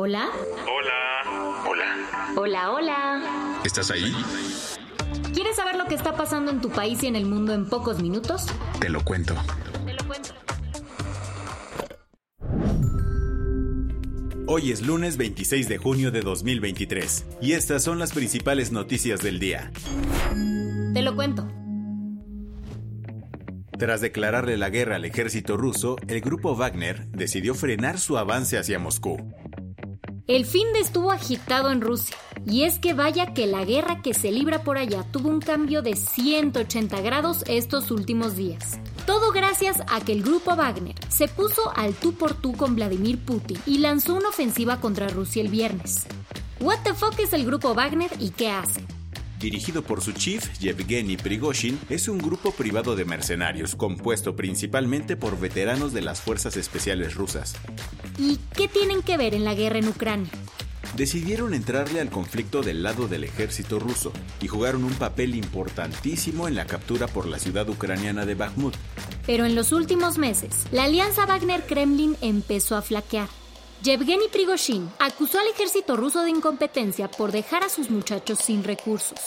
Hola. Hola. Hola. Hola, hola. ¿Estás ahí? ¿Quieres saber lo que está pasando en tu país y en el mundo en pocos minutos? Te lo cuento. Te lo cuento. Hoy es lunes 26 de junio de 2023 y estas son las principales noticias del día. Te lo cuento. Tras declararle la guerra al ejército ruso, el grupo Wagner decidió frenar su avance hacia Moscú. El fin de estuvo agitado en Rusia. Y es que vaya que la guerra que se libra por allá tuvo un cambio de 180 grados estos últimos días. Todo gracias a que el grupo Wagner se puso al tú por tú con Vladimir Putin y lanzó una ofensiva contra Rusia el viernes. What the fuck es el grupo Wagner y qué hace? Dirigido por su chief, Yevgeny Prigozhin, es un grupo privado de mercenarios compuesto principalmente por veteranos de las fuerzas especiales rusas. ¿Y qué tienen que ver en la guerra en Ucrania? decidieron entrarle al conflicto del lado del ejército ruso y jugaron un papel importantísimo en la captura por la ciudad ucraniana de Bakhmut. Pero en los últimos meses, la alianza Wagner-Kremlin empezó a flaquear. Yevgeny Prigozhin acusó al ejército ruso de incompetencia por dejar a sus muchachos sin recursos.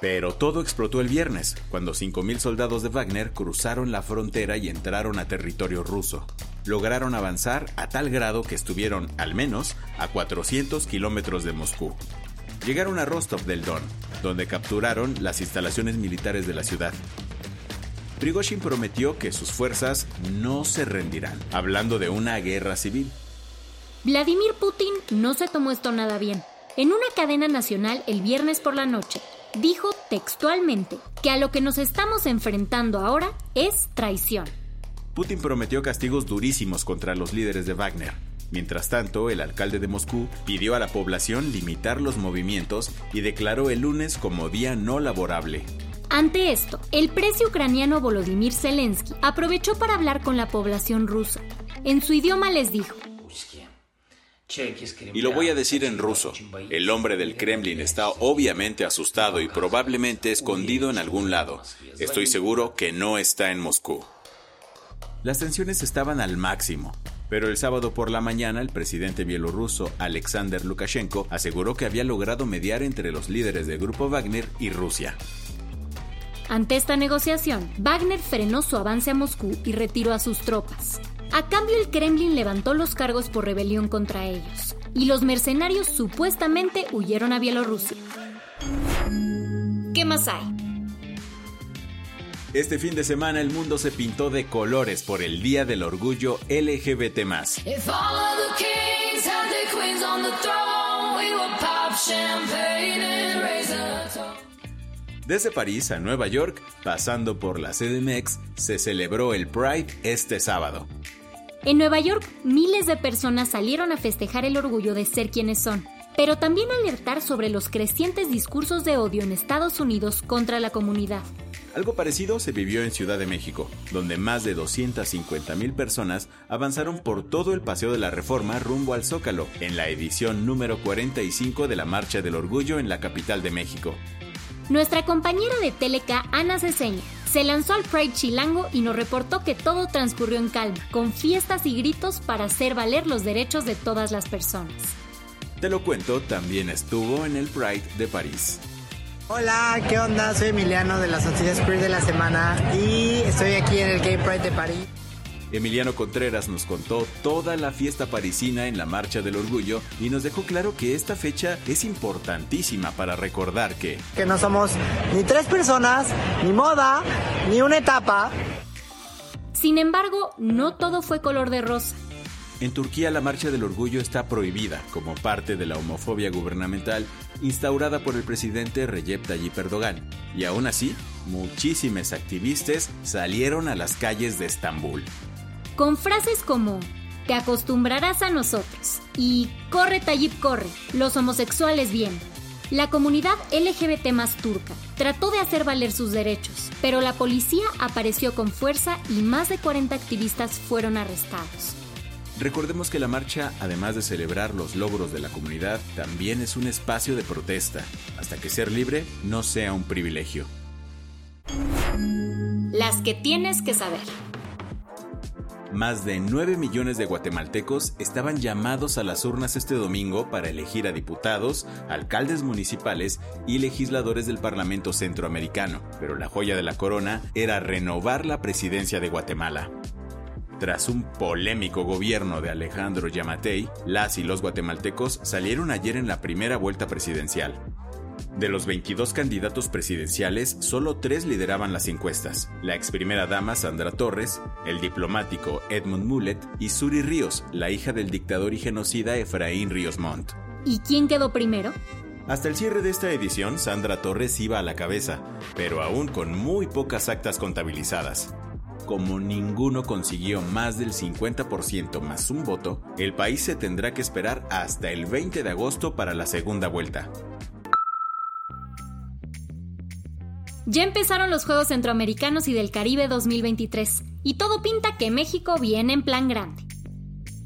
Pero todo explotó el viernes, cuando 5.000 soldados de Wagner cruzaron la frontera y entraron a territorio ruso. Lograron avanzar a tal grado que estuvieron, al menos, a 400 kilómetros de Moscú. Llegaron a Rostov del Don, donde capturaron las instalaciones militares de la ciudad. Prigozhin prometió que sus fuerzas no se rendirán, hablando de una guerra civil. Vladimir Putin no se tomó esto nada bien. En una cadena nacional el viernes por la noche, dijo textualmente que a lo que nos estamos enfrentando ahora es traición. Putin prometió castigos durísimos contra los líderes de Wagner. Mientras tanto, el alcalde de Moscú pidió a la población limitar los movimientos y declaró el lunes como día no laborable. Ante esto, el precio ucraniano Volodymyr Zelensky aprovechó para hablar con la población rusa. En su idioma les dijo, y lo voy a decir en ruso. El hombre del Kremlin está obviamente asustado y probablemente escondido en algún lado. Estoy seguro que no está en Moscú. Las tensiones estaban al máximo. Pero el sábado por la mañana el presidente bielorruso Alexander Lukashenko aseguró que había logrado mediar entre los líderes del grupo Wagner y Rusia. Ante esta negociación, Wagner frenó su avance a Moscú y retiró a sus tropas. A cambio, el Kremlin levantó los cargos por rebelión contra ellos, y los mercenarios supuestamente huyeron a Bielorrusia. ¿Qué más hay? Este fin de semana el mundo se pintó de colores por el Día del Orgullo LGBT. Desde París a Nueva York, pasando por la CDMX, se celebró el Pride este sábado. En Nueva York, miles de personas salieron a festejar el orgullo de ser quienes son, pero también alertar sobre los crecientes discursos de odio en Estados Unidos contra la comunidad. Algo parecido se vivió en Ciudad de México, donde más de 250 mil personas avanzaron por todo el Paseo de la Reforma rumbo al Zócalo, en la edición número 45 de la Marcha del Orgullo en la capital de México. Nuestra compañera de Teleca, Ana Ceseña, se lanzó al Pride Chilango y nos reportó que todo transcurrió en calma, con fiestas y gritos para hacer valer los derechos de todas las personas. Te lo cuento, también estuvo en el Pride de París. Hola, ¿qué onda? Soy Emiliano de la Sociedad Spirit de la Semana y estoy aquí en el Gay Pride de París. Emiliano Contreras nos contó toda la fiesta parisina en la Marcha del Orgullo y nos dejó claro que esta fecha es importantísima para recordar que... Que no somos ni tres personas, ni moda, ni una etapa. Sin embargo, no todo fue color de rosa. En Turquía la marcha del orgullo está prohibida como parte de la homofobia gubernamental instaurada por el presidente Recep Tayyip Erdogan. Y aún así, muchísimos activistas salieron a las calles de Estambul. Con frases como te acostumbrarás a nosotros y corre Tayyip corre, los homosexuales bien. La comunidad LGBT más turca trató de hacer valer sus derechos, pero la policía apareció con fuerza y más de 40 activistas fueron arrestados. Recordemos que la marcha, además de celebrar los logros de la comunidad, también es un espacio de protesta, hasta que ser libre no sea un privilegio. Las que tienes que saber. Más de 9 millones de guatemaltecos estaban llamados a las urnas este domingo para elegir a diputados, alcaldes municipales y legisladores del Parlamento Centroamericano, pero la joya de la corona era renovar la presidencia de Guatemala. Tras un polémico gobierno de Alejandro Yamatei, las y los guatemaltecos salieron ayer en la primera vuelta presidencial. De los 22 candidatos presidenciales, solo tres lideraban las encuestas: la ex primera dama Sandra Torres, el diplomático Edmund Mulet y Suri Ríos, la hija del dictador y genocida Efraín Ríos Montt. ¿Y quién quedó primero? Hasta el cierre de esta edición, Sandra Torres iba a la cabeza, pero aún con muy pocas actas contabilizadas como ninguno consiguió más del 50% más un voto, el país se tendrá que esperar hasta el 20 de agosto para la segunda vuelta. Ya empezaron los Juegos Centroamericanos y del Caribe 2023, y todo pinta que México viene en plan grande.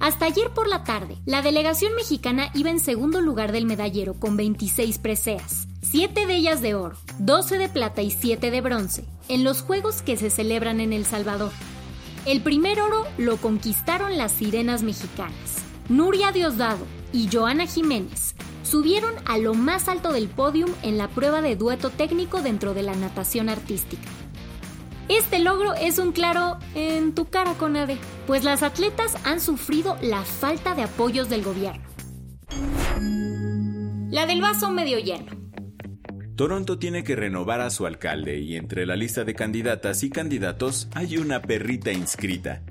Hasta ayer por la tarde, la delegación mexicana iba en segundo lugar del medallero con 26 preseas, 7 de ellas de oro, 12 de plata y 7 de bronce, en los Juegos que se celebran en El Salvador. El primer oro lo conquistaron las sirenas mexicanas. Nuria Diosdado y Joana Jiménez subieron a lo más alto del podium en la prueba de dueto técnico dentro de la natación artística. Este logro es un claro en tu cara, Conade, pues las atletas han sufrido la falta de apoyos del gobierno. La del vaso medio lleno. Toronto tiene que renovar a su alcalde y entre la lista de candidatas y candidatos hay una perrita inscrita.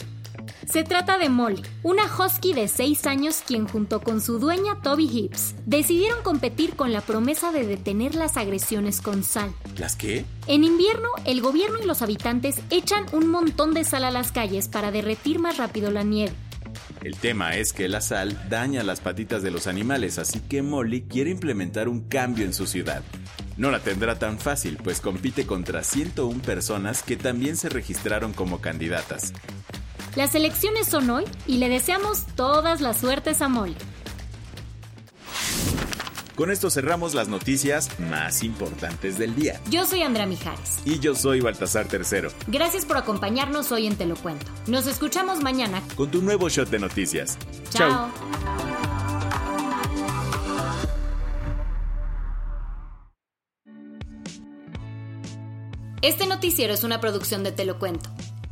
Se trata de Molly, una husky de 6 años quien junto con su dueña Toby Hibbs decidieron competir con la promesa de detener las agresiones con sal. ¿Las qué? En invierno, el gobierno y los habitantes echan un montón de sal a las calles para derretir más rápido la nieve. El tema es que la sal daña las patitas de los animales, así que Molly quiere implementar un cambio en su ciudad. No la tendrá tan fácil, pues compite contra 101 personas que también se registraron como candidatas. Las elecciones son hoy y le deseamos todas las suertes a Molly. Con esto cerramos las noticias más importantes del día. Yo soy Andrea Mijares. Y yo soy Baltasar Tercero. Gracias por acompañarnos hoy en Te lo Cuento. Nos escuchamos mañana con tu nuevo shot de noticias. Chao. Este noticiero es una producción de Te lo Cuento.